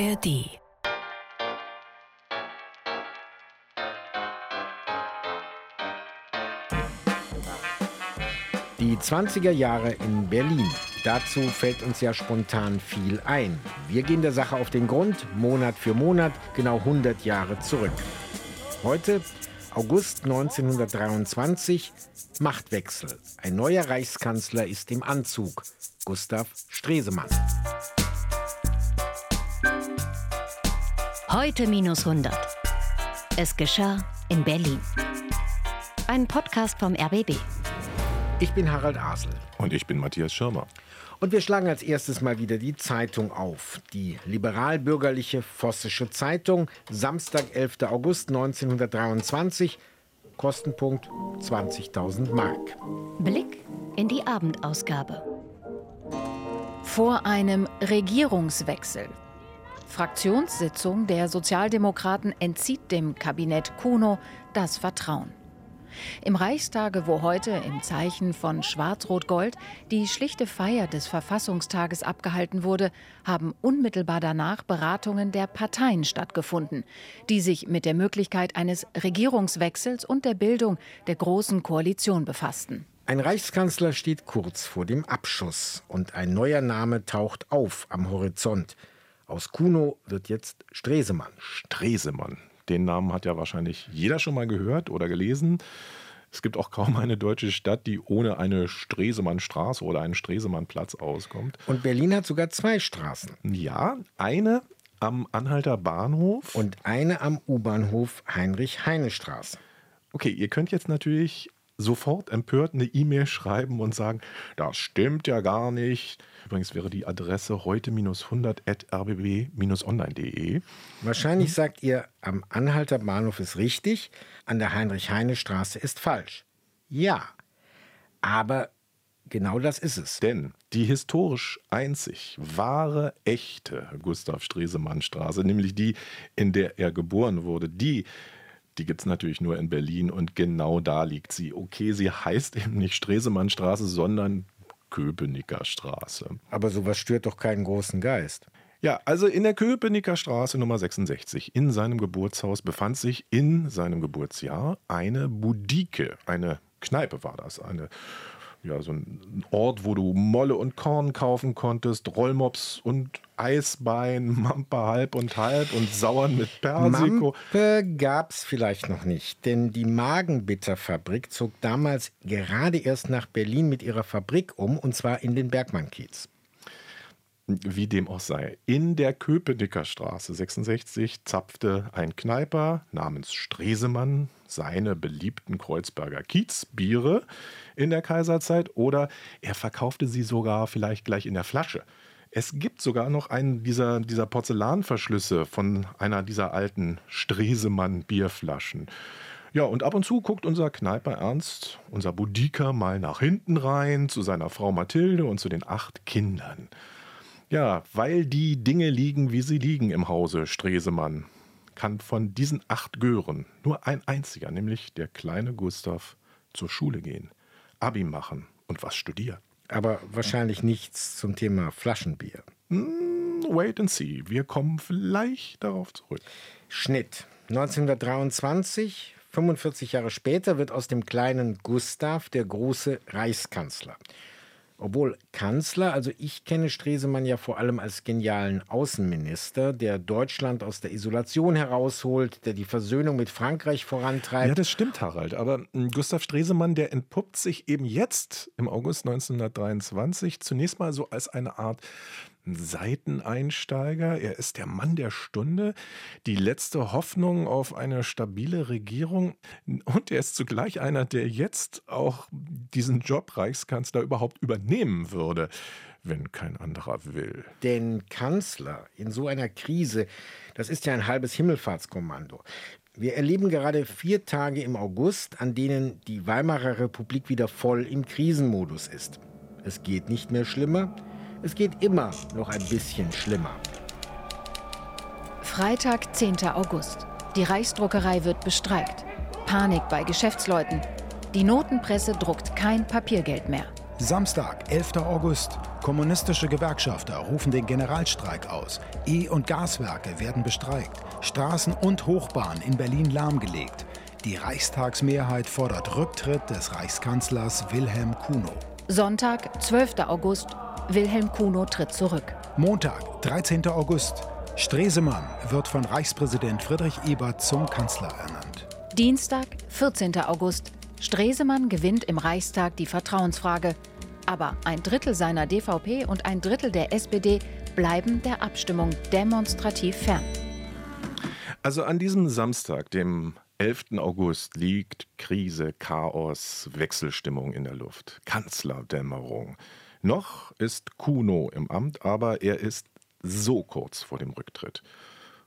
ARD. Die 20er Jahre in Berlin. Dazu fällt uns ja spontan viel ein. Wir gehen der Sache auf den Grund, Monat für Monat, genau 100 Jahre zurück. Heute, August 1923, Machtwechsel. Ein neuer Reichskanzler ist im Anzug, Gustav Stresemann. Heute minus 100. Es geschah in Berlin. Ein Podcast vom RBB. Ich bin Harald Asel. Und ich bin Matthias Schirmer. Und wir schlagen als erstes mal wieder die Zeitung auf. Die liberal-bürgerliche Vossische Zeitung, Samstag, 11. August 1923, Kostenpunkt 20.000 Mark. Blick in die Abendausgabe. Vor einem Regierungswechsel Fraktionssitzung der Sozialdemokraten entzieht dem Kabinett Kuno das Vertrauen. Im Reichstage, wo heute im Zeichen von Schwarz-Rot-Gold die schlichte Feier des Verfassungstages abgehalten wurde, haben unmittelbar danach Beratungen der Parteien stattgefunden, die sich mit der Möglichkeit eines Regierungswechsels und der Bildung der Großen Koalition befassten. Ein Reichskanzler steht kurz vor dem Abschuss und ein neuer Name taucht auf am Horizont. Aus Kuno wird jetzt Stresemann. Stresemann. Den Namen hat ja wahrscheinlich jeder schon mal gehört oder gelesen. Es gibt auch kaum eine deutsche Stadt, die ohne eine Stresemannstraße oder einen Stresemannplatz auskommt. Und Berlin hat sogar zwei Straßen. Ja, eine am Anhalter Bahnhof. Und eine am U-Bahnhof Heinrich-Heine-Straße. Okay, ihr könnt jetzt natürlich sofort empört eine E-Mail schreiben und sagen, das stimmt ja gar nicht. Übrigens wäre die Adresse heute-100.rbb-online.de. Wahrscheinlich sagt ihr, am Anhalter Bahnhof ist richtig, an der Heinrich-Heine-Straße ist falsch. Ja, aber genau das ist es. Denn die historisch einzig wahre, echte Gustav Stresemann-Straße, nämlich die, in der er geboren wurde, die die gibt es natürlich nur in Berlin und genau da liegt sie. Okay, sie heißt eben nicht Stresemannstraße, sondern Köpenicker Straße. Aber sowas stört doch keinen großen Geist. Ja, also in der Köpenicker Straße Nummer 66 in seinem Geburtshaus befand sich in seinem Geburtsjahr eine Budike, eine Kneipe war das, eine ja, so ein Ort, wo du Molle und Korn kaufen konntest, Rollmops und Eisbein, Mampe halb und halb und Sauern mit Persiko. Mampe gab's vielleicht noch nicht, denn die Magenbitterfabrik zog damals gerade erst nach Berlin mit ihrer Fabrik um, und zwar in den Bergmann-Kiez. Wie dem auch sei. In der Köpenicker Straße 66 zapfte ein Kneiper namens Stresemann seine beliebten Kreuzberger Kiezbiere in der Kaiserzeit oder er verkaufte sie sogar vielleicht gleich in der Flasche. Es gibt sogar noch einen dieser, dieser Porzellanverschlüsse von einer dieser alten Stresemann-Bierflaschen. Ja, und ab und zu guckt unser Kneiper Ernst, unser Budiker, mal nach hinten rein zu seiner Frau Mathilde und zu den acht Kindern. Ja, weil die Dinge liegen, wie sie liegen im Hause Stresemann, kann von diesen acht Gören nur ein einziger, nämlich der kleine Gustav, zur Schule gehen, Abi machen und was studieren. Aber wahrscheinlich nichts zum Thema Flaschenbier. Hm, wait and see. Wir kommen vielleicht darauf zurück. Schnitt. 1923, 45 Jahre später, wird aus dem kleinen Gustav der große Reichskanzler. Obwohl Kanzler, also ich kenne Stresemann ja vor allem als genialen Außenminister, der Deutschland aus der Isolation herausholt, der die Versöhnung mit Frankreich vorantreibt. Ja, das stimmt, Harald. Aber hm, Gustav Stresemann, der entpuppt sich eben jetzt im August 1923 zunächst mal so als eine Art Seiteneinsteiger. Er ist der Mann der Stunde, die letzte Hoffnung auf eine stabile Regierung. Und er ist zugleich einer, der jetzt auch diesen Job Reichskanzler überhaupt übernehmen würde, wenn kein anderer will. Denn Kanzler in so einer Krise, das ist ja ein halbes Himmelfahrtskommando. Wir erleben gerade vier Tage im August, an denen die Weimarer Republik wieder voll im Krisenmodus ist. Es geht nicht mehr schlimmer, es geht immer noch ein bisschen schlimmer. Freitag, 10. August. Die Reichsdruckerei wird bestreikt. Panik bei Geschäftsleuten. Die Notenpresse druckt kein Papiergeld mehr. Samstag, 11. August. Kommunistische Gewerkschafter rufen den Generalstreik aus. E- und Gaswerke werden bestreikt. Straßen und Hochbahn in Berlin lahmgelegt. Die Reichstagsmehrheit fordert Rücktritt des Reichskanzlers Wilhelm Kuno. Sonntag, 12. August. Wilhelm Kuno tritt zurück. Montag, 13. August. Stresemann wird von Reichspräsident Friedrich Ebert zum Kanzler ernannt. Dienstag, 14. August. Stresemann gewinnt im Reichstag die Vertrauensfrage. Aber ein Drittel seiner DVP und ein Drittel der SPD bleiben der Abstimmung demonstrativ fern. Also an diesem Samstag, dem 11. August, liegt Krise, Chaos, Wechselstimmung in der Luft, Kanzlerdämmerung. Noch ist Kuno im Amt, aber er ist so kurz vor dem Rücktritt.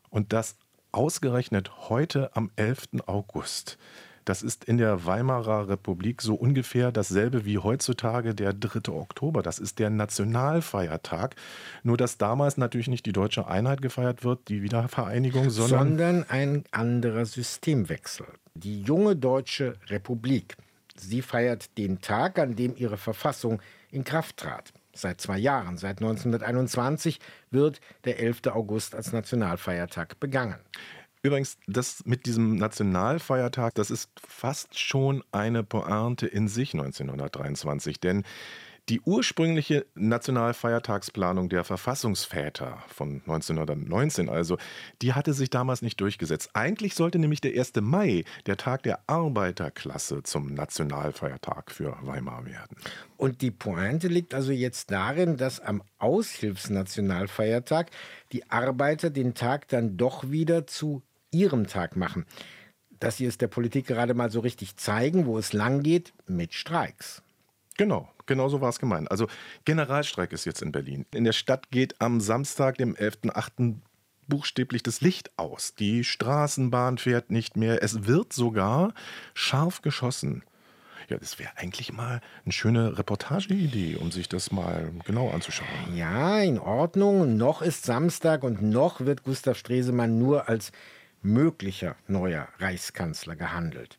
Und das ausgerechnet heute am 11. August. Das ist in der Weimarer Republik so ungefähr dasselbe wie heutzutage der 3. Oktober. Das ist der Nationalfeiertag. Nur dass damals natürlich nicht die deutsche Einheit gefeiert wird, die Wiedervereinigung, sondern, sondern ein anderer Systemwechsel. Die junge deutsche Republik, sie feiert den Tag, an dem ihre Verfassung in Kraft trat. Seit zwei Jahren, seit 1921, wird der 11. August als Nationalfeiertag begangen. Übrigens, das mit diesem Nationalfeiertag, das ist fast schon eine Pointe in sich 1923, denn die ursprüngliche Nationalfeiertagsplanung der Verfassungsväter von 1919 also, die hatte sich damals nicht durchgesetzt. Eigentlich sollte nämlich der 1. Mai, der Tag der Arbeiterklasse, zum Nationalfeiertag für Weimar werden. Und die Pointe liegt also jetzt darin, dass am Aushilfsnationalfeiertag die Arbeiter den Tag dann doch wieder zu ihrem Tag machen. Das hier ist der Politik gerade mal so richtig zeigen, wo es lang geht, mit Streiks. Genau, genau so war es gemeint. Also Generalstreik ist jetzt in Berlin. In der Stadt geht am Samstag, dem 11.8., buchstäblich das Licht aus. Die Straßenbahn fährt nicht mehr. Es wird sogar scharf geschossen. Ja, das wäre eigentlich mal eine schöne Reportageidee, um sich das mal genau anzuschauen. Ja, in Ordnung. Noch ist Samstag und noch wird Gustav Stresemann nur als möglicher neuer Reichskanzler gehandelt.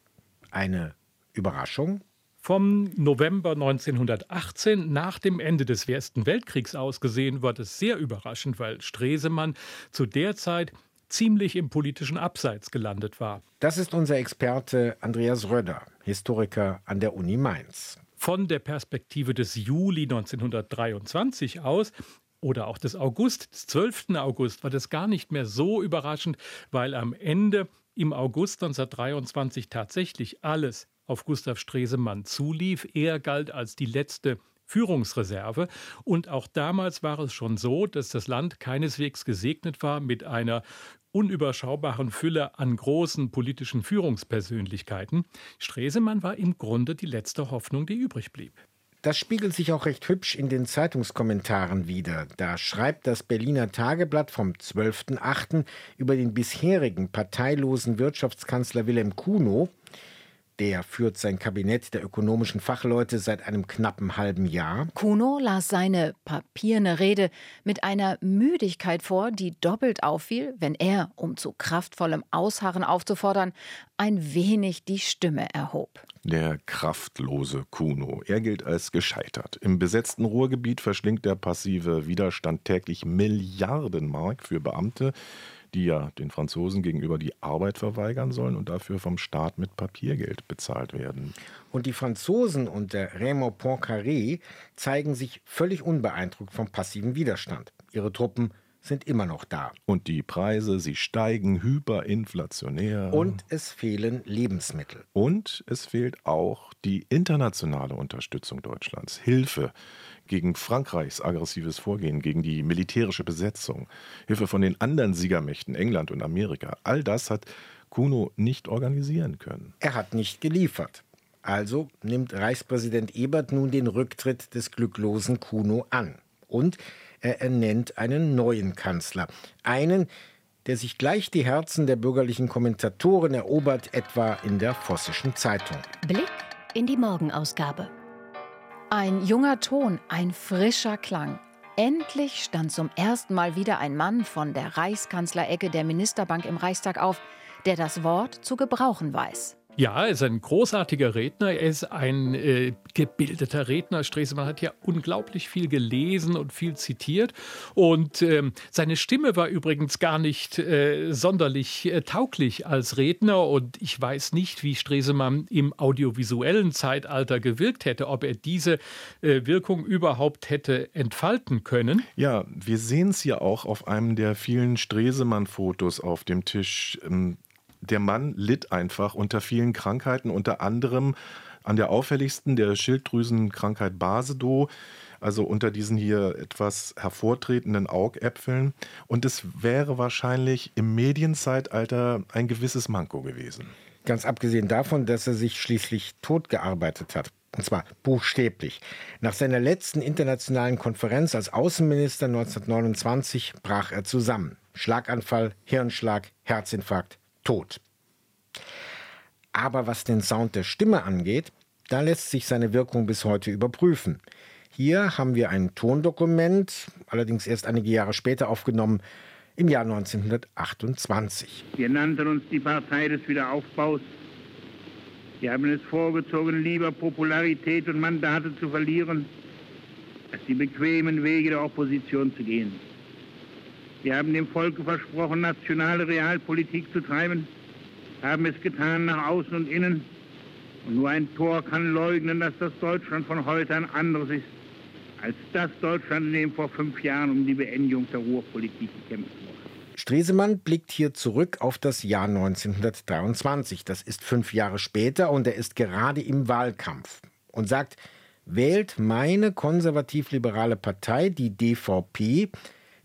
Eine Überraschung? Vom November 1918 nach dem Ende des Ersten Weltkriegs aus gesehen war das sehr überraschend, weil Stresemann zu der Zeit ziemlich im politischen Abseits gelandet war. Das ist unser Experte Andreas Röder, Historiker an der Uni Mainz. Von der Perspektive des Juli 1923 aus oder auch des August, des 12. August, war das gar nicht mehr so überraschend, weil am Ende im August 1923 tatsächlich alles auf Gustav Stresemann zulief. Er galt als die letzte Führungsreserve. Und auch damals war es schon so, dass das Land keineswegs gesegnet war mit einer unüberschaubaren Fülle an großen politischen Führungspersönlichkeiten. Stresemann war im Grunde die letzte Hoffnung, die übrig blieb. Das spiegelt sich auch recht hübsch in den Zeitungskommentaren wider. Da schreibt das Berliner Tageblatt vom 12.8. über den bisherigen parteilosen Wirtschaftskanzler Wilhelm Kuno, der führt sein Kabinett der ökonomischen Fachleute seit einem knappen halben Jahr. Kuno las seine papierne Rede mit einer Müdigkeit vor, die doppelt auffiel, wenn er, um zu kraftvollem Ausharren aufzufordern, ein wenig die Stimme erhob. Der kraftlose Kuno. Er gilt als gescheitert. Im besetzten Ruhrgebiet verschlingt der passive Widerstand täglich Milliarden Mark für Beamte, die ja den Franzosen gegenüber die Arbeit verweigern sollen und dafür vom Staat mit Papiergeld bezahlt werden. Und die Franzosen unter Raymond Poincaré zeigen sich völlig unbeeindruckt vom passiven Widerstand. Ihre Truppen sind immer noch da. Und die Preise, sie steigen hyperinflationär. Und es fehlen Lebensmittel. Und es fehlt auch die internationale Unterstützung Deutschlands. Hilfe gegen Frankreichs aggressives Vorgehen, gegen die militärische Besetzung, Hilfe von den anderen Siegermächten England und Amerika. All das hat Kuno nicht organisieren können. Er hat nicht geliefert. Also nimmt Reichspräsident Ebert nun den Rücktritt des glücklosen Kuno an. Und er ernennt einen neuen Kanzler. Einen, der sich gleich die Herzen der bürgerlichen Kommentatoren erobert, etwa in der Vossischen Zeitung. Blick in die Morgenausgabe. Ein junger Ton, ein frischer Klang. Endlich stand zum ersten Mal wieder ein Mann von der Reichskanzlerecke der Ministerbank im Reichstag auf, der das Wort zu gebrauchen weiß. Ja, er ist ein großartiger Redner. Er ist ein äh, gebildeter Redner. Stresemann hat ja unglaublich viel gelesen und viel zitiert. Und ähm, seine Stimme war übrigens gar nicht äh, sonderlich äh, tauglich als Redner. Und ich weiß nicht, wie Stresemann im audiovisuellen Zeitalter gewirkt hätte, ob er diese äh, Wirkung überhaupt hätte entfalten können. Ja, wir sehen es ja auch auf einem der vielen Stresemann-Fotos auf dem Tisch. Ähm der Mann litt einfach unter vielen Krankheiten, unter anderem an der auffälligsten der Schilddrüsenkrankheit Basedow, also unter diesen hier etwas hervortretenden Augäpfeln. Und es wäre wahrscheinlich im Medienzeitalter ein gewisses Manko gewesen. Ganz abgesehen davon, dass er sich schließlich totgearbeitet hat. Und zwar buchstäblich. Nach seiner letzten internationalen Konferenz als Außenminister 1929 brach er zusammen. Schlaganfall, Hirnschlag, Herzinfarkt, tot. Aber was den Sound der Stimme angeht, da lässt sich seine Wirkung bis heute überprüfen. Hier haben wir ein Tondokument, allerdings erst einige Jahre später aufgenommen, im Jahr 1928. Wir nannten uns die Partei des Wiederaufbaus. Wir haben es vorgezogen, lieber Popularität und Mandate zu verlieren, als die bequemen Wege der Opposition zu gehen. Wir haben dem Volke versprochen, nationale Realpolitik zu treiben, haben es getan nach außen und innen. Und nur ein Tor kann leugnen, dass das Deutschland von heute ein anderes ist, als das Deutschland, in dem vor fünf Jahren um die Beendigung der Ruhrpolitik gekämpft wurde. Stresemann blickt hier zurück auf das Jahr 1923. Das ist fünf Jahre später und er ist gerade im Wahlkampf und sagt, wählt meine konservativ-liberale Partei, die DVP,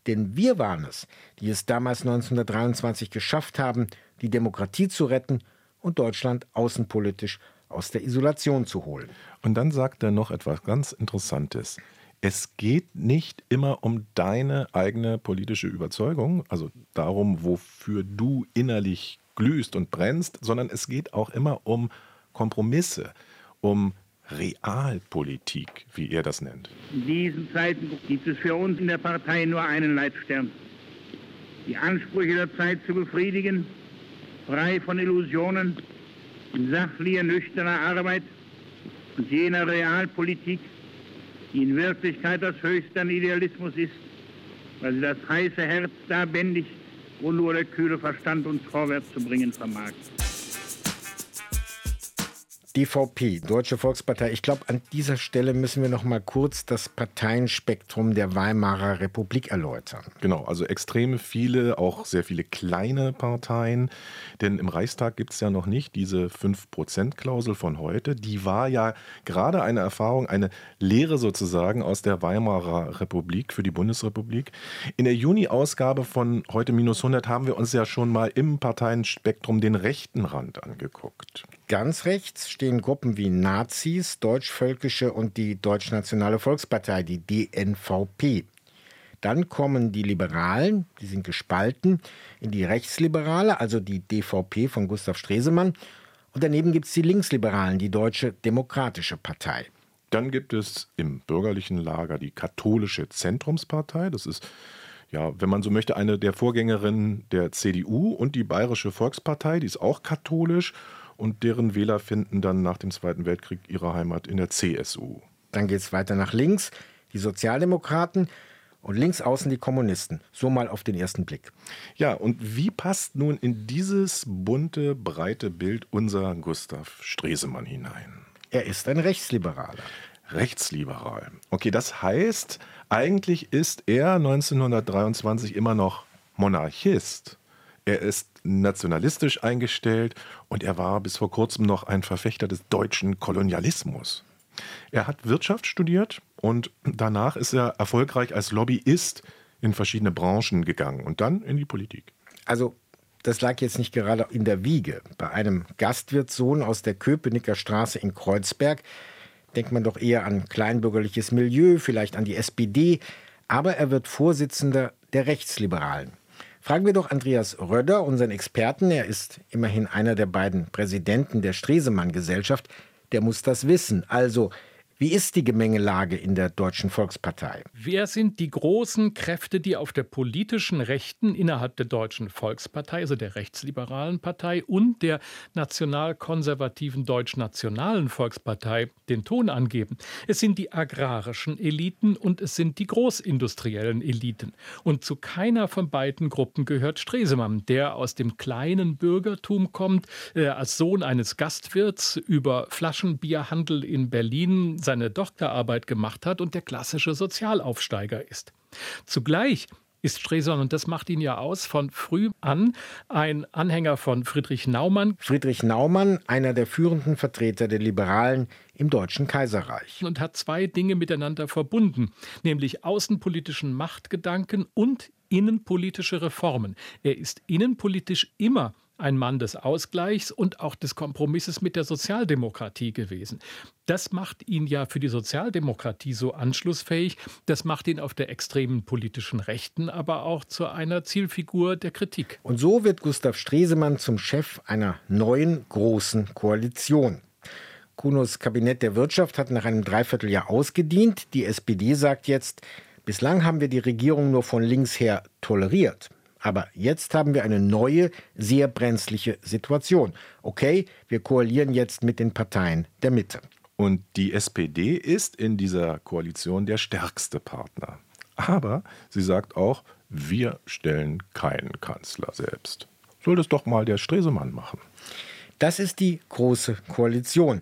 denn wir waren es, die es damals 1923 geschafft haben, die Demokratie zu retten und Deutschland außenpolitisch aus der Isolation zu holen. Und dann sagt er noch etwas ganz Interessantes. Es geht nicht immer um deine eigene politische Überzeugung, also darum, wofür du innerlich glühst und brennst, sondern es geht auch immer um Kompromisse, um Realpolitik, wie er das nennt. In diesen Zeiten gibt es für uns in der Partei nur einen Leitstern. Die Ansprüche der Zeit zu befriedigen, frei von Illusionen, in sachlicher, nüchterner Arbeit und jener Realpolitik, die in Wirklichkeit das höchste an Idealismus ist, weil sie das heiße Herz da bändigt, wo nur der kühle Verstand uns vorwärts zu bringen vermag. DVP, Deutsche Volkspartei. Ich glaube, an dieser Stelle müssen wir noch mal kurz das Parteienspektrum der Weimarer Republik erläutern. Genau, also extrem viele, auch sehr viele kleine Parteien. Denn im Reichstag gibt es ja noch nicht diese 5%-Klausel von heute. Die war ja gerade eine Erfahrung, eine Lehre sozusagen aus der Weimarer Republik für die Bundesrepublik. In der Juni-Ausgabe von heute minus 100 haben wir uns ja schon mal im Parteienspektrum den rechten Rand angeguckt. Ganz rechts stehen Gruppen wie Nazis, Deutschvölkische und die Deutschnationale Volkspartei, die DNVP. Dann kommen die Liberalen, die sind gespalten, in die Rechtsliberale, also die DVP von Gustav Stresemann. Und daneben gibt es die Linksliberalen, die Deutsche Demokratische Partei. Dann gibt es im bürgerlichen Lager die Katholische Zentrumspartei. Das ist ja, wenn man so möchte, eine der Vorgängerinnen der CDU und die Bayerische Volkspartei, die ist auch katholisch und deren Wähler finden dann nach dem Zweiten Weltkrieg ihre Heimat in der CSU. Dann geht es weiter nach links, die Sozialdemokraten und links außen die Kommunisten. So mal auf den ersten Blick. Ja, und wie passt nun in dieses bunte, breite Bild unser Gustav Stresemann hinein? Er ist ein Rechtsliberaler. Rechtsliberal. Okay, das heißt, eigentlich ist er 1923 immer noch Monarchist. Er ist nationalistisch eingestellt und er war bis vor kurzem noch ein Verfechter des deutschen Kolonialismus. Er hat Wirtschaft studiert und danach ist er erfolgreich als Lobbyist in verschiedene Branchen gegangen und dann in die Politik. Also das lag jetzt nicht gerade in der Wiege. Bei einem Gastwirtssohn aus der Köpenicker Straße in Kreuzberg denkt man doch eher an kleinbürgerliches Milieu, vielleicht an die SPD, aber er wird Vorsitzender der Rechtsliberalen. Fragen wir doch Andreas Röder, unseren Experten. Er ist immerhin einer der beiden Präsidenten der Stresemann-Gesellschaft. Der muss das wissen. Also, Wie ist die Gemengelage in der Deutschen Volkspartei? Wer sind die großen Kräfte, die auf der politischen Rechten innerhalb der Deutschen Volkspartei, also der rechtsliberalen Partei und der nationalkonservativen deutsch-nationalen Volkspartei den Ton angeben? Es sind die agrarischen Eliten und es sind die großindustriellen Eliten. Und zu keiner von beiden Gruppen gehört Stresemann, der aus dem kleinen Bürgertum kommt, äh, als Sohn eines Gastwirts über Flaschenbierhandel in Berlin seine Doktorarbeit gemacht hat und der klassische Sozialaufsteiger ist. Zugleich ist Stresemann, und das macht ihn ja aus, von früh an ein Anhänger von Friedrich Naumann. Friedrich Naumann, einer der führenden Vertreter der Liberalen im Deutschen Kaiserreich. Und hat zwei Dinge miteinander verbunden, nämlich außenpolitischen Machtgedanken und innenpolitische Reformen. Er ist innenpolitisch immer ein Mann des Ausgleichs und auch des Kompromisses mit der Sozialdemokratie gewesen. Das macht ihn ja für die Sozialdemokratie so anschlussfähig. Das macht ihn auf der extremen politischen Rechten aber auch zu einer Zielfigur der Kritik. Und so wird Gustav Stresemann zum Chef einer neuen großen Koalition. Kunos Kabinett der Wirtschaft hat nach einem Dreivierteljahr ausgedient. Die SPD sagt jetzt, bislang haben wir die Regierung nur von links her toleriert. Aber jetzt haben wir eine neue, sehr brenzliche Situation. Okay, wir koalieren jetzt mit den Parteien der Mitte. Und die SPD ist in dieser Koalition der stärkste Partner. Aber sie sagt auch, wir stellen keinen Kanzler selbst. Soll das doch mal der Stresemann machen. Das ist die große Koalition.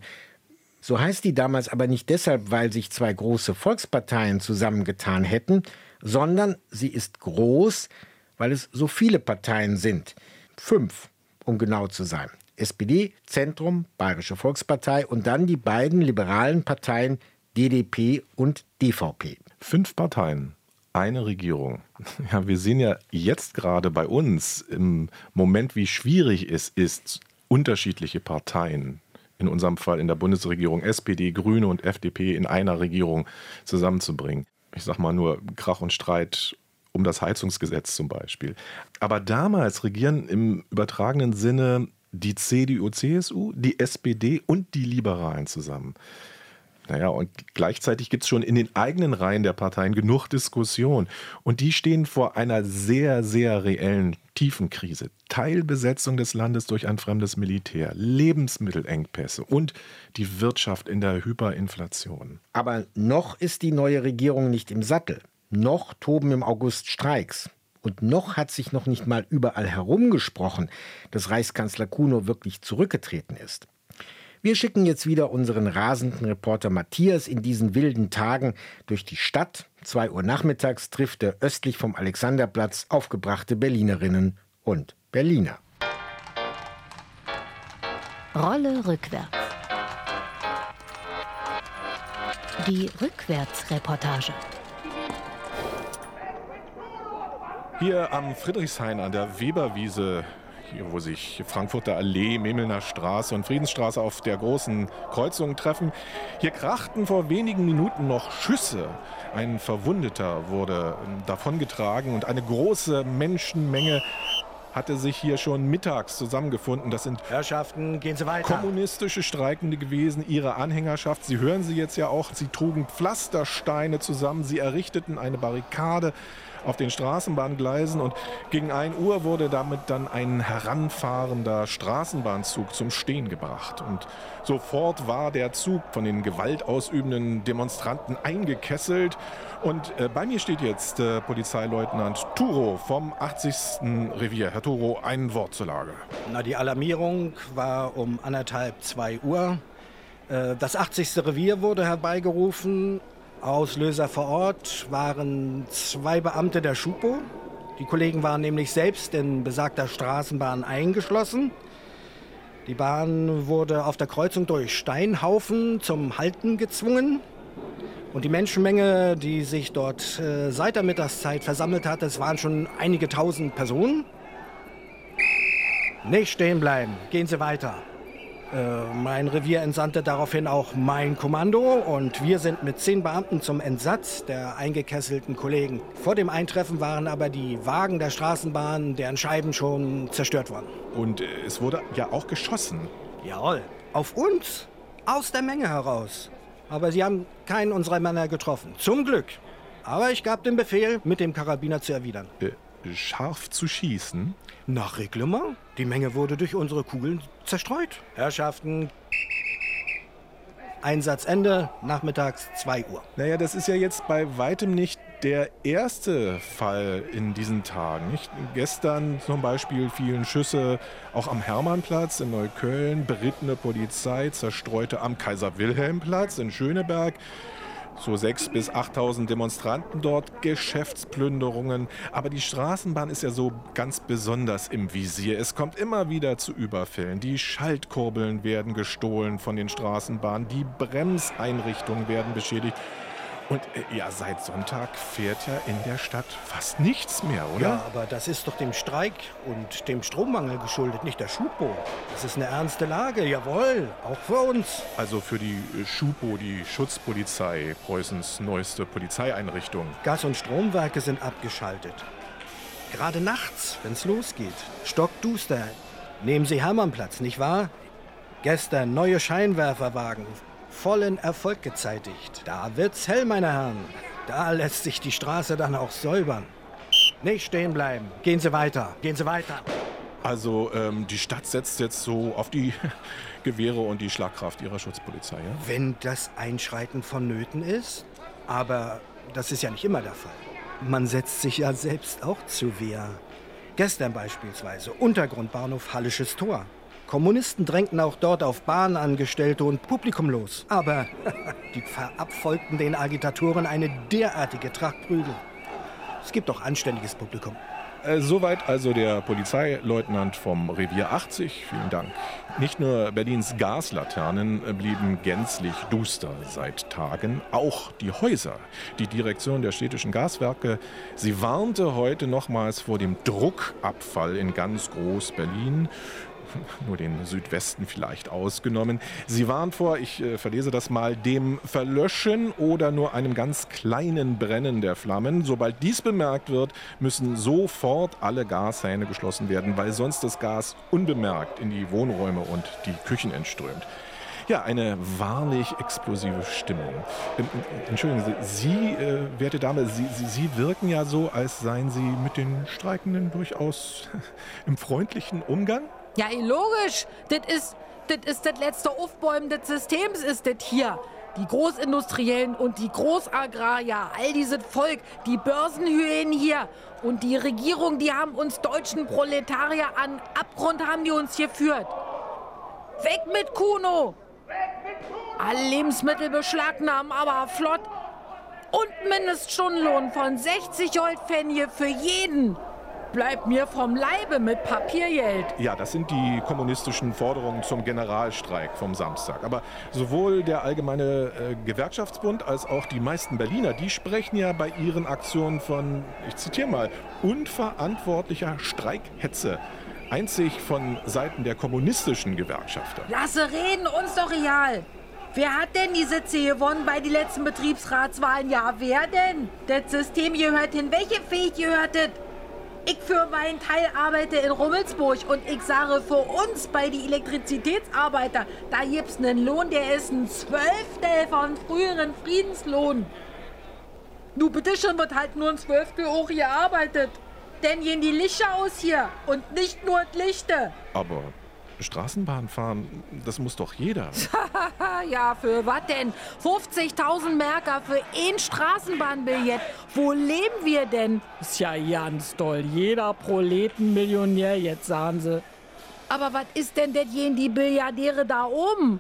So heißt die damals aber nicht deshalb, weil sich zwei große Volksparteien zusammengetan hätten, sondern sie ist groß, weil es so viele Parteien sind. Fünf, um genau zu sein. SPD, Zentrum, Bayerische Volkspartei und dann die beiden liberalen Parteien DDP und DVP. Fünf Parteien, eine Regierung. Ja, wir sehen ja jetzt gerade bei uns im Moment, wie schwierig es ist, unterschiedliche Parteien, in unserem Fall in der Bundesregierung SPD, Grüne und FDP in einer Regierung zusammenzubringen. Ich sag mal nur Krach und Streit um das Heizungsgesetz zum Beispiel. Aber damals regieren im übertragenen Sinne die CDU, CSU, die SPD und die Liberalen zusammen. Naja, und gleichzeitig gibt es schon in den eigenen Reihen der Parteien genug Diskussion. Und die stehen vor einer sehr, sehr reellen tiefen Krise. Teilbesetzung des Landes durch ein fremdes Militär, Lebensmittelengpässe und die Wirtschaft in der Hyperinflation. Aber noch ist die neue Regierung nicht im Sattel. Noch toben im August Streiks. Und noch hat sich noch nicht mal überall herumgesprochen, dass Reichskanzler Kuno wirklich zurückgetreten ist. Wir schicken jetzt wieder unseren rasenden Reporter Matthias in diesen wilden Tagen durch die Stadt. 2 Uhr nachmittags trifft er östlich vom Alexanderplatz aufgebrachte Berlinerinnen und Berliner. Rolle rückwärts. Die Rückwärtsreportage. Hier am Friedrichshain an der Weberwiese, hier wo sich Frankfurter Allee, Memelner Straße und Friedensstraße auf der großen Kreuzung treffen, hier krachten vor wenigen Minuten noch Schüsse. Ein Verwundeter wurde davongetragen und eine große Menschenmenge hatte sich hier schon mittags zusammengefunden. Das sind Herrschaften, gehen Sie weiter. kommunistische Streikende gewesen, ihre Anhängerschaft. Sie hören sie jetzt ja auch. Sie trugen Pflastersteine zusammen. Sie errichteten eine Barrikade auf den Straßenbahngleisen und gegen 1 Uhr wurde damit dann ein heranfahrender Straßenbahnzug zum Stehen gebracht. Und sofort war der Zug von den gewaltausübenden Demonstranten eingekesselt. Und äh, bei mir steht jetzt äh, Polizeileutnant Turo vom 80. Revier. Herr Turo, ein Wort zur Lage. Na, die Alarmierung war um anderthalb, zwei Uhr. Äh, das 80. Revier wurde herbeigerufen Auslöser vor Ort waren zwei Beamte der Schupo. Die Kollegen waren nämlich selbst in besagter Straßenbahn eingeschlossen. Die Bahn wurde auf der Kreuzung durch Steinhaufen zum Halten gezwungen. Und die Menschenmenge, die sich dort äh, seit der Mittagszeit versammelt hat, es waren schon einige tausend Personen. Nicht stehen bleiben, gehen Sie weiter. Äh, mein Revier entsandte daraufhin auch mein Kommando und wir sind mit zehn Beamten zum Entsatz der eingekesselten Kollegen. Vor dem Eintreffen waren aber die Wagen der Straßenbahn, deren Scheiben schon zerstört worden. Und äh, es wurde ja auch geschossen. Jawohl, auf uns, aus der Menge heraus. Aber sie haben keinen unserer Männer getroffen. Zum Glück. Aber ich gab den Befehl, mit dem Karabiner zu erwidern. Äh, scharf zu schießen? Nach Reglement. Die Menge wurde durch unsere Kugeln zerstreut. Herrschaften, Einsatzende, nachmittags 2 Uhr. Naja, das ist ja jetzt bei weitem nicht der erste Fall in diesen Tagen. Nicht? Gestern zum Beispiel fielen Schüsse auch am Hermannplatz in Neukölln, berittene Polizei zerstreute am Kaiser-Wilhelm-Platz in Schöneberg so 6.000 bis 8.000 Demonstranten dort, Geschäftsplünderungen. Aber die Straßenbahn ist ja so ganz besonders im Visier. Es kommt immer wieder zu Überfällen. Die Schaltkurbeln werden gestohlen von den Straßenbahnen, die Bremseinrichtungen werden beschädigt. Und äh, ja, seit Sonntag fährt ja in der Stadt fast nichts mehr, oder? Ja, aber das ist doch dem Streik und dem Strommangel geschuldet, nicht der Schupo. Das ist eine ernste Lage, jawohl, auch für uns. Also für die äh, Schupo, die Schutzpolizei, Preußens neueste Polizeieinrichtung. Gas- und Stromwerke sind abgeschaltet. Gerade nachts, wenn's losgeht. Stockduster. Nehmen Sie Hermannplatz, nicht wahr? Gestern neue Scheinwerferwagen vollen Erfolg gezeitigt. Da wird's hell, meine Herren. Da lässt sich die Straße dann auch säubern. Nicht stehen bleiben. Gehen Sie weiter. Gehen Sie weiter. Also ähm, die Stadt setzt jetzt so auf die Gewehre und die Schlagkraft ihrer Schutzpolizei, ja? Wenn das Einschreiten vonnöten ist. Aber das ist ja nicht immer der Fall. Man setzt sich ja selbst auch zu Wehr. Gestern beispielsweise Untergrundbahnhof Hallisches Tor. Kommunisten drängten auch dort auf Bahnangestellte und Publikum los. Aber die verabfolgten den Agitatoren eine derartige Trachtprügel. Es gibt doch anständiges Publikum. Äh, soweit also der Polizeileutnant vom Revier 80. Vielen Dank. Nicht nur Berlins Gaslaternen blieben gänzlich duster seit Tagen, auch die Häuser. Die Direktion der städtischen Gaswerke, sie warnte heute nochmals vor dem Druckabfall in ganz Groß-Berlin nur den Südwesten vielleicht ausgenommen. Sie warnt vor, ich äh, verlese das mal, dem Verlöschen oder nur einem ganz kleinen Brennen der Flammen. Sobald dies bemerkt wird, müssen sofort alle Gashähne geschlossen werden, weil sonst das Gas unbemerkt in die Wohnräume und die Küchen entströmt. Ja, eine wahrlich explosive Stimmung. Ähm, entschuldigen Sie, Sie, äh, werte Dame, Sie, Sie, Sie wirken ja so, als seien Sie mit den Streikenden durchaus im freundlichen Umgang. Ja, logisch. Das ist, das ist letzte Aufbäumen des Systems, ist das hier. Die Großindustriellen und die Großagrarier, all dieses Volk, die Börsenhyänen hier und die Regierung, die haben uns deutschen Proletarier an Abgrund haben die uns hier führt. Weg mit Kuno! Alle Lebensmittel beschlagnahmen, aber flott. Und Mindeststundenlohn von 60 Goldpfennige für jeden bleibt mir vom Leibe mit Papiergeld. Ja, das sind die kommunistischen Forderungen zum Generalstreik vom Samstag. Aber sowohl der Allgemeine äh, Gewerkschaftsbund als auch die meisten Berliner, die sprechen ja bei ihren Aktionen von, ich zitiere mal, unverantwortlicher Streikhetze. Einzig von Seiten der kommunistischen Gewerkschafter. Lasse reden, uns doch real. Wer hat denn die Sitze gewonnen bei den letzten Betriebsratswahlen? Ja, wer denn? Das System gehört hin. Welche Fähig gehört das? Ich für meinen Teil arbeite in Rummelsburg und ich sage für uns bei die Elektrizitätsarbeiter, da gibt's einen Lohn, der ist ein Zwölftel von früheren Friedenslohn. Du bitteschön wird halt nur ein Zwölftel hoch gearbeitet. Denn gehen die Lichter aus hier und nicht nur die Lichter. Aber Straßenbahn fahren, das muss doch jeder. ja, für was denn? 50.000 Merker für ein Straßenbahnbillett. Wo leben wir denn? Ist ja ganz toll. Jeder Proletenmillionär jetzt, sagen sie. Aber was ist denn das die Billiardäre da oben?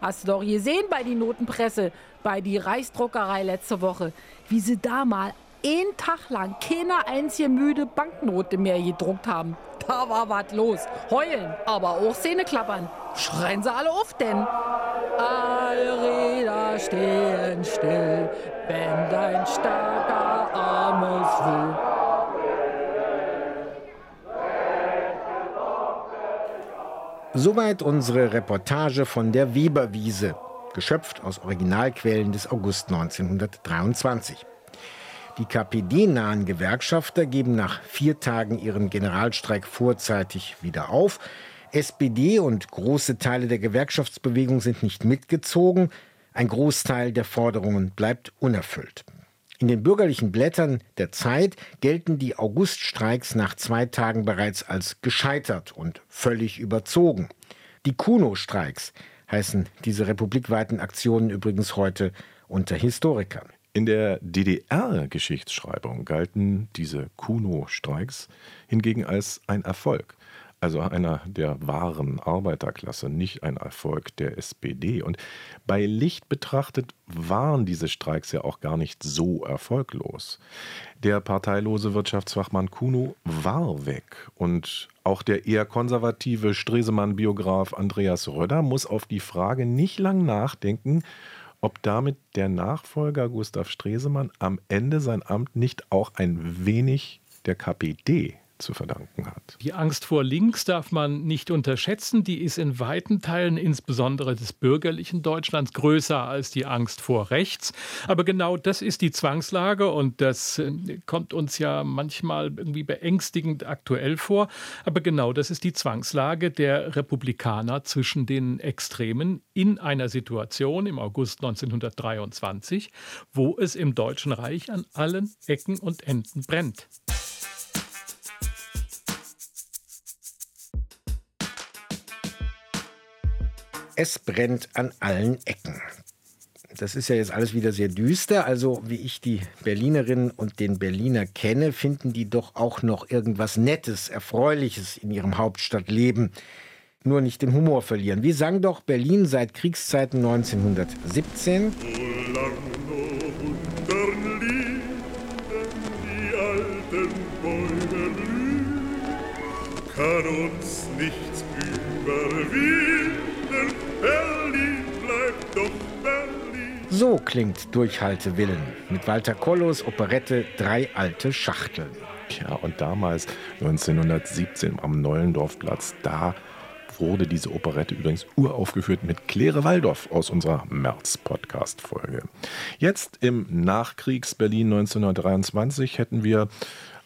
Hast du doch gesehen bei die Notenpresse, bei die Reichsdruckerei letzte Woche, wie sie da mal einen Tag lang keine einzige müde Banknote mehr gedruckt haben. Da war was los. Heulen, aber auch Zähne klappern. Schreien sie alle auf, denn alle Räder stehen still, wenn dein starker Arm es will. Soweit unsere Reportage von der Weberwiese, geschöpft aus Originalquellen des August 1923. Die KPD-nahen Gewerkschafter geben nach vier Tagen ihren Generalstreik vorzeitig wieder auf. SPD und große Teile der Gewerkschaftsbewegung sind nicht mitgezogen. ein Großteil der Forderungen bleibt unerfüllt. In den bürgerlichen Blättern der Zeit gelten die Auguststreiks nach zwei Tagen bereits als gescheitert und völlig überzogen. Die Kuno-Streiks heißen diese republikweiten Aktionen übrigens heute unter Historikern. In der DDR-Geschichtsschreibung galten diese Kuno-Streiks hingegen als ein Erfolg also einer der wahren Arbeiterklasse, nicht ein Erfolg der SPD. Und bei Licht betrachtet waren diese Streiks ja auch gar nicht so erfolglos. Der parteilose Wirtschaftsfachmann Kuno war weg und auch der eher konservative Stresemann-Biograf Andreas Röder muss auf die Frage nicht lang nachdenken, ob damit der Nachfolger Gustav Stresemann am Ende sein Amt nicht auch ein wenig der KPD zu verdanken hat. Die Angst vor links darf man nicht unterschätzen. Die ist in weiten Teilen, insbesondere des bürgerlichen Deutschlands, größer als die Angst vor rechts. Aber genau das ist die Zwangslage und das äh, kommt uns ja manchmal irgendwie beängstigend aktuell vor. Aber genau das ist die Zwangslage der Republikaner zwischen den Extremen in einer Situation im August 1923, wo es im Deutschen Reich an allen Ecken und Enden brennt. Es brennt an allen Ecken. Das ist ja jetzt alles wieder sehr düster. Also, wie ich die Berlinerinnen und den Berliner kenne, finden die doch auch noch irgendwas Nettes, Erfreuliches in ihrem Hauptstadtleben. Nur nicht den Humor verlieren. Wie sang doch Berlin seit Kriegszeiten 1917? kann uns nichts überwinden. Berlin bleibt doch Berlin. So klingt Durchhaltewillen mit Walter Kollos Operette Drei alte Schachteln. Ja, und damals, 1917 am Neulendorfplatz, da wurde diese Operette übrigens uraufgeführt mit Claire Waldorf aus unserer März-Podcast-Folge. Jetzt im Nachkriegs-Berlin 1923 hätten wir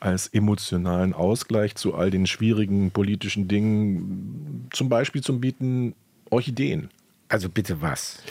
als emotionalen Ausgleich zu all den schwierigen politischen Dingen zum Beispiel zum Bieten Orchideen. Also bitte was?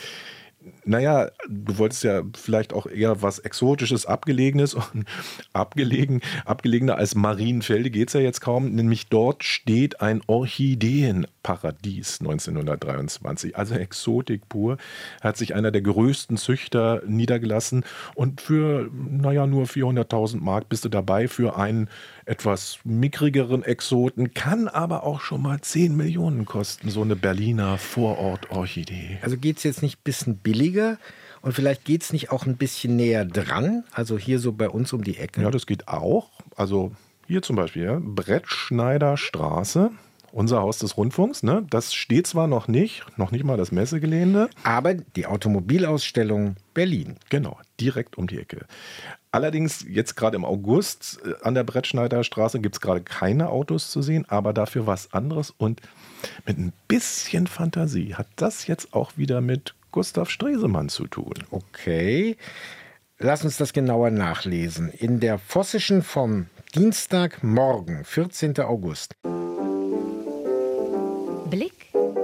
naja, du wolltest ja vielleicht auch eher was Exotisches, Abgelegenes und abgelegen, abgelegener als Marienfelde geht es ja jetzt kaum, nämlich dort steht ein Orchideenparadies 1923, also Exotik pur, hat sich einer der größten Züchter niedergelassen und für, naja, nur 400.000 Mark bist du dabei für einen etwas mickrigeren Exoten, kann aber auch schon mal 10 Millionen kosten, so eine Berliner Vorort-Orchidee. Also geht es jetzt nicht ein bisschen billiger? Und vielleicht geht es nicht auch ein bisschen näher dran, also hier so bei uns um die Ecke. Ja, das geht auch. Also hier zum Beispiel, ja, Brettschneider Straße, unser Haus des Rundfunks. Ne? Das steht zwar noch nicht, noch nicht mal das Messegelände. Aber die Automobilausstellung Berlin. Genau, direkt um die Ecke. Allerdings jetzt gerade im August äh, an der Brettschneiderstraße gibt es gerade keine Autos zu sehen, aber dafür was anderes. Und mit ein bisschen Fantasie hat das jetzt auch wieder mit Gustav Stresemann zu tun. Okay, lass uns das genauer nachlesen. In der Vossischen vom Dienstagmorgen, 14. August.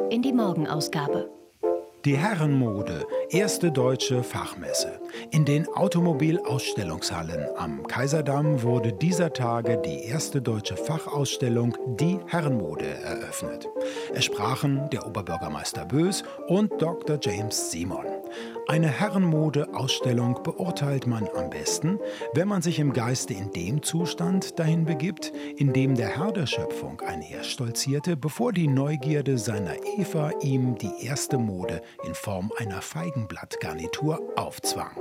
In die Morgenausgabe. Die Herrenmode, erste deutsche Fachmesse. In den Automobilausstellungshallen am Kaiserdamm wurde dieser Tage die erste deutsche Fachausstellung Die Herrenmode eröffnet. Es sprachen der Oberbürgermeister Bös und Dr. James Simon. Eine Herrenmode-Ausstellung beurteilt man am besten, wenn man sich im Geiste in dem Zustand dahin begibt, in dem der Herr der Schöpfung einherstolzierte, bevor die Neugierde seiner Eva ihm die erste Mode in Form einer Feigenblattgarnitur aufzwang.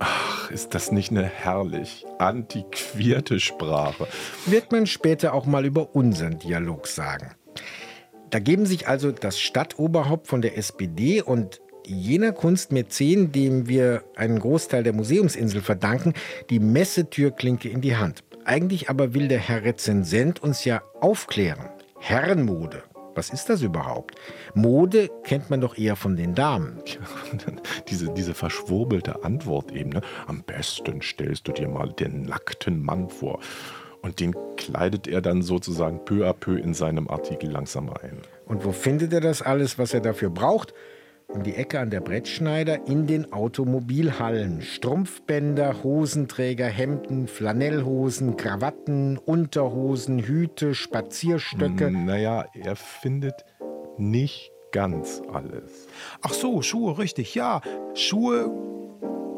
Ach, ist das nicht eine herrlich antiquierte Sprache? Wird man später auch mal über unseren Dialog sagen. Da geben sich also das Stadtoberhaupt von der SPD und jener Kunstmäzen, dem wir einen Großteil der Museumsinsel verdanken, die Messetürklinke in die Hand. Eigentlich aber will der Herr Rezensent uns ja aufklären. Herrenmode. Was ist das überhaupt? Mode kennt man doch eher von den Damen. diese, diese verschwurbelte Antwort eben. Ne? Am besten stellst du dir mal den nackten Mann vor. Und den kleidet er dann sozusagen peu à peu in seinem Artikel langsam ein. Und wo findet er das alles, was er dafür braucht? Um die Ecke an der Brettschneider in den Automobilhallen. Strumpfbänder, Hosenträger, Hemden, Flanellhosen, Krawatten, Unterhosen, Hüte, Spazierstöcke. Naja, er findet nicht ganz alles. Ach so, Schuhe, richtig, ja. Schuhe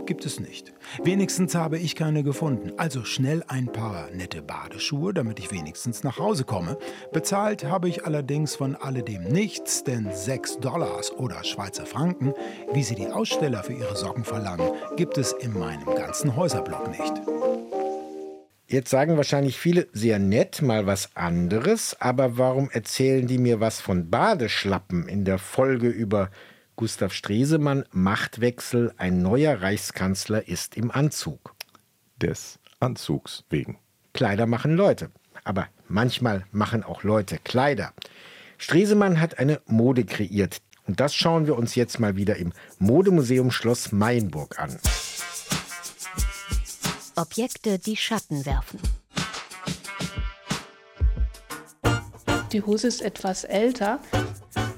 gibt es nicht. Wenigstens habe ich keine gefunden. Also schnell ein paar nette Badeschuhe, damit ich wenigstens nach Hause komme. Bezahlt habe ich allerdings von alledem nichts, denn 6 Dollars oder Schweizer Franken, wie sie die Aussteller für ihre Socken verlangen, gibt es in meinem ganzen Häuserblock nicht. Jetzt sagen wahrscheinlich viele sehr nett mal was anderes, aber warum erzählen die mir was von Badeschlappen in der Folge über Gustav Stresemann Machtwechsel, ein neuer Reichskanzler ist im Anzug. Des Anzugs wegen. Kleider machen Leute, aber manchmal machen auch Leute Kleider. Stresemann hat eine Mode kreiert und das schauen wir uns jetzt mal wieder im Modemuseum Schloss Mainburg an. Objekte, die Schatten werfen. Die Hose ist etwas älter.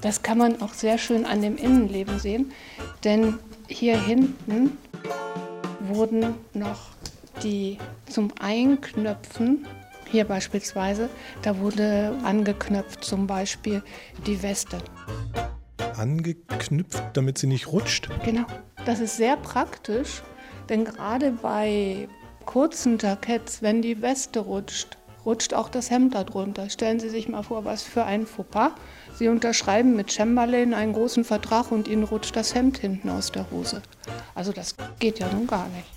Das kann man auch sehr schön an dem Innenleben sehen, denn hier hinten wurden noch die zum Einknöpfen, hier beispielsweise, da wurde angeknöpft zum Beispiel die Weste. Angeknüpft, damit sie nicht rutscht? Genau, das ist sehr praktisch, denn gerade bei kurzen Jacketts, wenn die Weste rutscht, rutscht auch das Hemd darunter. Stellen Sie sich mal vor, was für ein Fauxpas. Sie unterschreiben mit Chamberlain einen großen Vertrag und Ihnen rutscht das Hemd hinten aus der Hose. Also das geht ja nun gar nicht.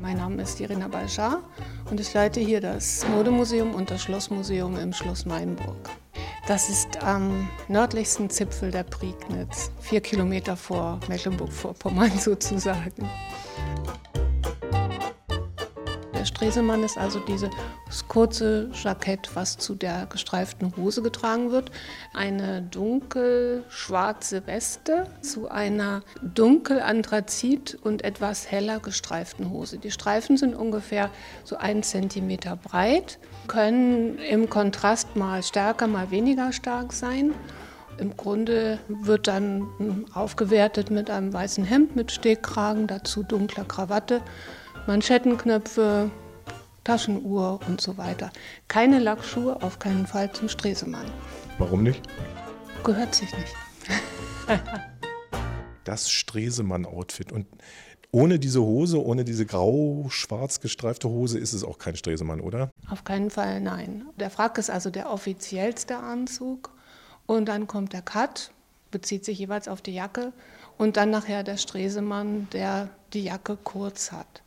Mein Name ist Irina Balschar und ich leite hier das Modemuseum und das Schlossmuseum im Schloss Mainburg. Das ist am nördlichsten Zipfel der Prignitz, vier Kilometer vor Mecklenburg-Vorpommern sozusagen. Stresemann ist also dieses kurze Jackett, was zu der gestreiften Hose getragen wird. Eine dunkel-schwarze Weste zu einer dunkel-anthrazit und etwas heller gestreiften Hose. Die Streifen sind ungefähr so ein Zentimeter breit, können im Kontrast mal stärker, mal weniger stark sein. Im Grunde wird dann aufgewertet mit einem weißen Hemd mit Stegkragen, dazu dunkler Krawatte Manschettenknöpfe, Taschenuhr und so weiter. Keine Lackschuhe, auf keinen Fall zum Stresemann. Warum nicht? Gehört sich nicht. das Stresemann-Outfit. Und ohne diese Hose, ohne diese grau-schwarz gestreifte Hose ist es auch kein Stresemann, oder? Auf keinen Fall nein. Der Frack ist also der offiziellste Anzug. Und dann kommt der Cut, bezieht sich jeweils auf die Jacke. Und dann nachher der Stresemann, der die Jacke kurz hat.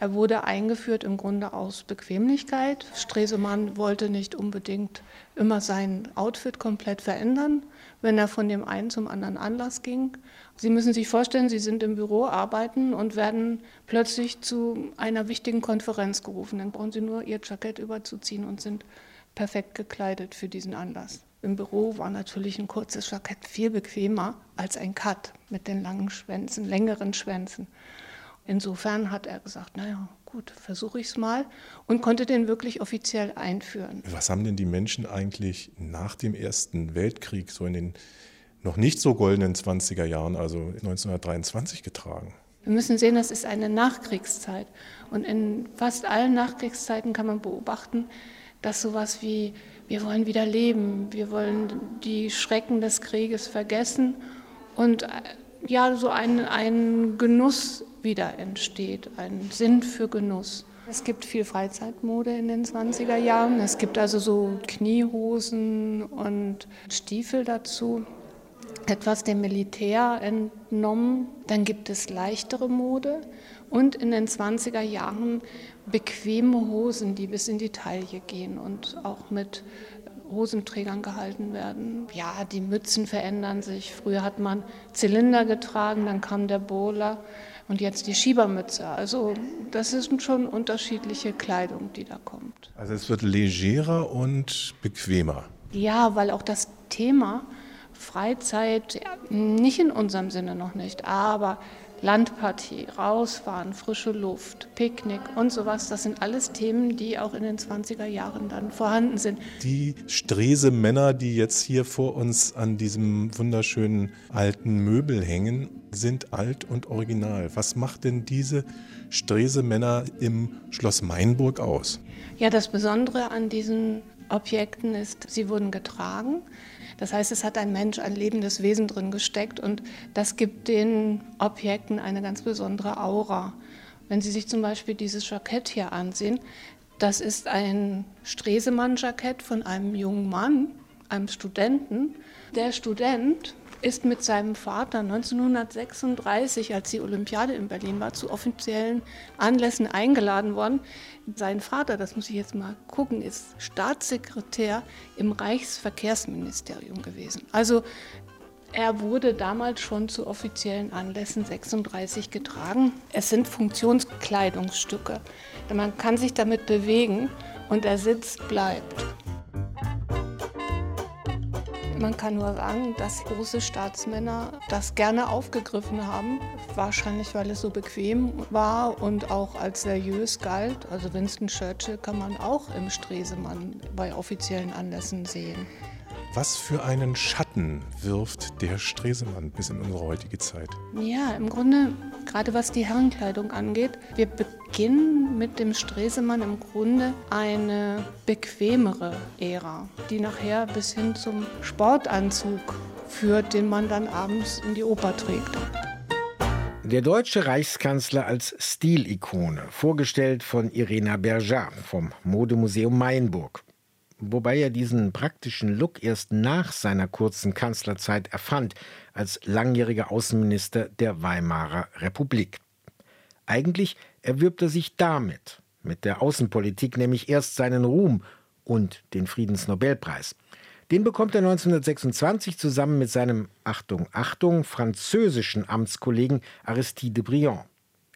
Er wurde eingeführt im Grunde aus Bequemlichkeit. Stresemann wollte nicht unbedingt immer sein Outfit komplett verändern, wenn er von dem einen zum anderen Anlass ging. Sie müssen sich vorstellen, Sie sind im Büro, arbeiten und werden plötzlich zu einer wichtigen Konferenz gerufen. Dann brauchen Sie nur Ihr Jackett überzuziehen und sind perfekt gekleidet für diesen Anlass. Im Büro war natürlich ein kurzes Jackett viel bequemer als ein Cut mit den langen Schwänzen, längeren Schwänzen. Insofern hat er gesagt, naja, gut, versuche ich es mal und konnte den wirklich offiziell einführen. Was haben denn die Menschen eigentlich nach dem Ersten Weltkrieg, so in den noch nicht so goldenen 20er Jahren, also 1923, getragen? Wir müssen sehen, das ist eine Nachkriegszeit. Und in fast allen Nachkriegszeiten kann man beobachten, dass sowas wie, wir wollen wieder leben, wir wollen die Schrecken des Krieges vergessen und ja, so ein, ein Genuss wieder entsteht, ein Sinn für Genuss. Es gibt viel Freizeitmode in den 20er Jahren. Es gibt also so Kniehosen und Stiefel dazu. Etwas dem Militär entnommen. Dann gibt es leichtere Mode und in den 20er Jahren bequeme Hosen, die bis in die Taille gehen und auch mit Hosenträgern gehalten werden. Ja, die Mützen verändern sich. Früher hat man Zylinder getragen, dann kam der Bowler und jetzt die Schiebermütze. Also das ist schon unterschiedliche Kleidung, die da kommt. Also es wird legerer und bequemer. Ja, weil auch das Thema Freizeit, nicht in unserem Sinne noch nicht, aber Landpartie, rausfahren, frische Luft, Picknick und sowas, das sind alles Themen, die auch in den 20er Jahren dann vorhanden sind. Die Strese-Männer, die jetzt hier vor uns an diesem wunderschönen alten Möbel hängen, sind alt und original. Was macht denn diese Strese-Männer im Schloss Mainburg aus? Ja, das Besondere an diesen Objekten ist, sie wurden getragen. Das heißt, es hat ein Mensch, ein lebendes Wesen drin gesteckt und das gibt den Objekten eine ganz besondere Aura. Wenn Sie sich zum Beispiel dieses Jackett hier ansehen, das ist ein Stresemann-Jackett von einem jungen Mann, einem Studenten. Der Student ist mit seinem Vater 1936, als die Olympiade in Berlin war, zu offiziellen Anlässen eingeladen worden. Sein Vater, das muss ich jetzt mal gucken, ist Staatssekretär im Reichsverkehrsministerium gewesen. Also er wurde damals schon zu offiziellen Anlässen 36 getragen. Es sind Funktionskleidungsstücke. Man kann sich damit bewegen und der Sitz bleibt. Man kann nur sagen, dass große Staatsmänner das gerne aufgegriffen haben, wahrscheinlich weil es so bequem war und auch als seriös galt. Also Winston Churchill kann man auch im Stresemann bei offiziellen Anlässen sehen. Was für einen Schatten wirft der Stresemann bis in unsere heutige Zeit? Ja, im Grunde, gerade was die Herrenkleidung angeht, wir beginnen mit dem Stresemann im Grunde eine bequemere Ära, die nachher bis hin zum Sportanzug führt, den man dann abends in die Oper trägt. Der deutsche Reichskanzler als Stilikone, vorgestellt von Irena Berger vom Modemuseum Mainburg wobei er diesen praktischen Look erst nach seiner kurzen Kanzlerzeit erfand, als langjähriger Außenminister der Weimarer Republik. Eigentlich erwirbt er sich damit, mit der Außenpolitik nämlich erst seinen Ruhm und den Friedensnobelpreis. Den bekommt er 1926 zusammen mit seinem Achtung, Achtung, französischen Amtskollegen Aristide Briand.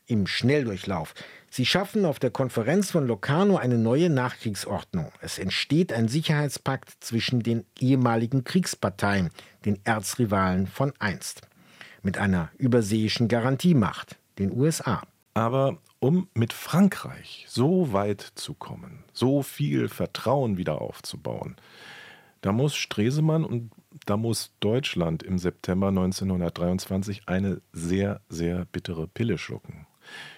Im Schnelldurchlauf Sie schaffen auf der Konferenz von Locarno eine neue Nachkriegsordnung. Es entsteht ein Sicherheitspakt zwischen den ehemaligen Kriegsparteien, den Erzrivalen von einst, mit einer überseeischen Garantiemacht, den USA. Aber um mit Frankreich so weit zu kommen, so viel Vertrauen wieder aufzubauen, da muss Stresemann und da muss Deutschland im September 1923 eine sehr, sehr bittere Pille schlucken.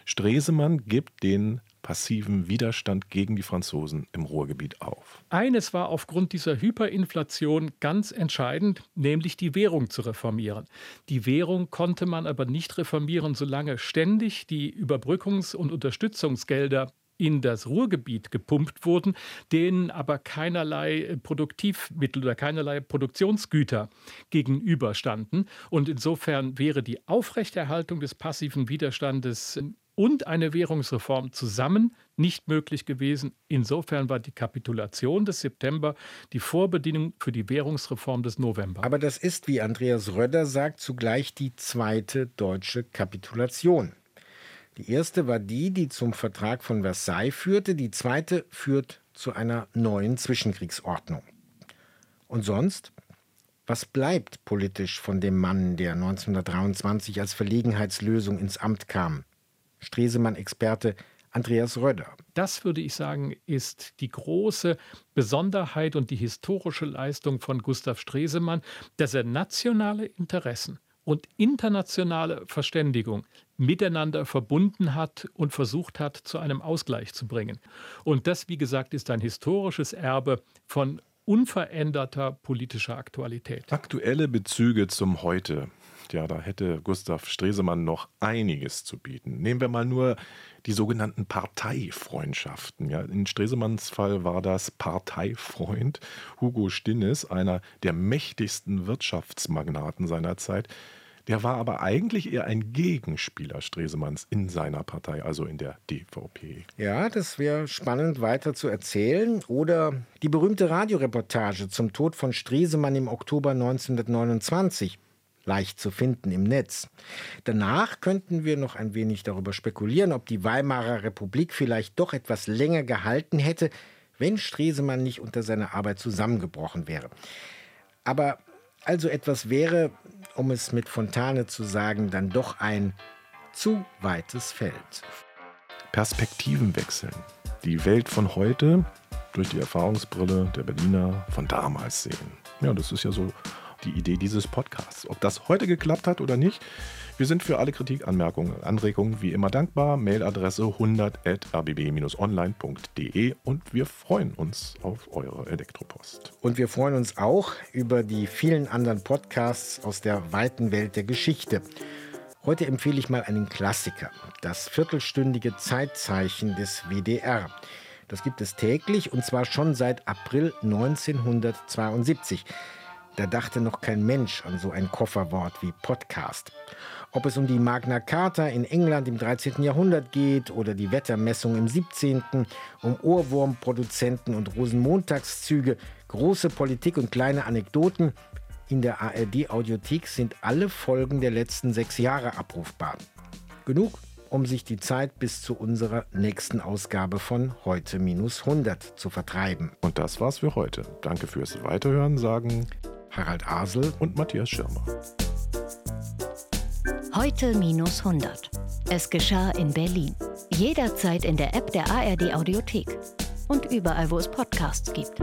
Stresemann gibt den passiven Widerstand gegen die Franzosen im Ruhrgebiet auf. Eines war aufgrund dieser Hyperinflation ganz entscheidend, nämlich die Währung zu reformieren. Die Währung konnte man aber nicht reformieren, solange ständig die Überbrückungs- und Unterstützungsgelder in das Ruhrgebiet gepumpt wurden, denen aber keinerlei Produktivmittel oder keinerlei Produktionsgüter gegenüberstanden. Und insofern wäre die Aufrechterhaltung des passiven Widerstandes und eine Währungsreform zusammen nicht möglich gewesen. Insofern war die Kapitulation des September die Vorbedingung für die Währungsreform des November. Aber das ist, wie Andreas Röder sagt, zugleich die zweite deutsche Kapitulation. Die erste war die, die zum Vertrag von Versailles führte, die zweite führt zu einer neuen Zwischenkriegsordnung. Und sonst? Was bleibt politisch von dem Mann, der 1923 als Verlegenheitslösung ins Amt kam? Stresemann-Experte Andreas Röder. Das würde ich sagen, ist die große Besonderheit und die historische Leistung von Gustav Stresemann, dass er nationale Interessen und internationale Verständigung miteinander verbunden hat und versucht hat, zu einem Ausgleich zu bringen. Und das, wie gesagt, ist ein historisches Erbe von unveränderter politischer Aktualität. Aktuelle Bezüge zum Heute. Ja, da hätte Gustav Stresemann noch einiges zu bieten. Nehmen wir mal nur die sogenannten Parteifreundschaften. Ja, in Stresemanns Fall war das Parteifreund Hugo Stinnes, einer der mächtigsten Wirtschaftsmagnaten seiner Zeit, der war aber eigentlich eher ein Gegenspieler Stresemanns in seiner Partei, also in der DVP. Ja, das wäre spannend weiter zu erzählen. Oder die berühmte Radioreportage zum Tod von Stresemann im Oktober 1929 leicht zu finden im Netz. Danach könnten wir noch ein wenig darüber spekulieren, ob die Weimarer Republik vielleicht doch etwas länger gehalten hätte, wenn Stresemann nicht unter seiner Arbeit zusammengebrochen wäre. Aber Also etwas wäre, um es mit Fontane zu sagen, dann doch ein zu weites Feld. Perspektiven wechseln. Die Welt von heute durch die Erfahrungsbrille der Berliner von damals sehen. Ja, das ist ja so die Idee dieses Podcasts. Ob das heute geklappt hat oder nicht, wir sind für alle Kritik, Anmerkungen, Anregungen wie immer dankbar. Mailadresse 100.rbb-online.de und wir freuen uns auf eure Elektropost. Und wir freuen uns auch über die vielen anderen Podcasts aus der weiten Welt der Geschichte. Heute empfehle ich mal einen Klassiker, das viertelstündige Zeitzeichen des WDR. Das gibt es täglich und zwar schon seit April 1972. Da dachte noch kein Mensch an so ein Kofferwort wie Podcast. Ob es um die Magna Carta in England im 13. Jahrhundert geht oder die Wettermessung im 17., um Ohrwurmproduzenten und Rosenmontagszüge, große Politik und kleine Anekdoten, in der ARD-Audiothek sind alle Folgen der letzten sechs Jahre abrufbar. Genug, um sich die Zeit bis zu unserer nächsten Ausgabe von heute minus 100 zu vertreiben. Und das war's für heute. Danke fürs Weiterhören, sagen Harald Asel und Matthias Schirmer. Heute minus 100. Es geschah in Berlin. Jederzeit in der App der ARD Audiothek und überall, wo es Podcasts gibt.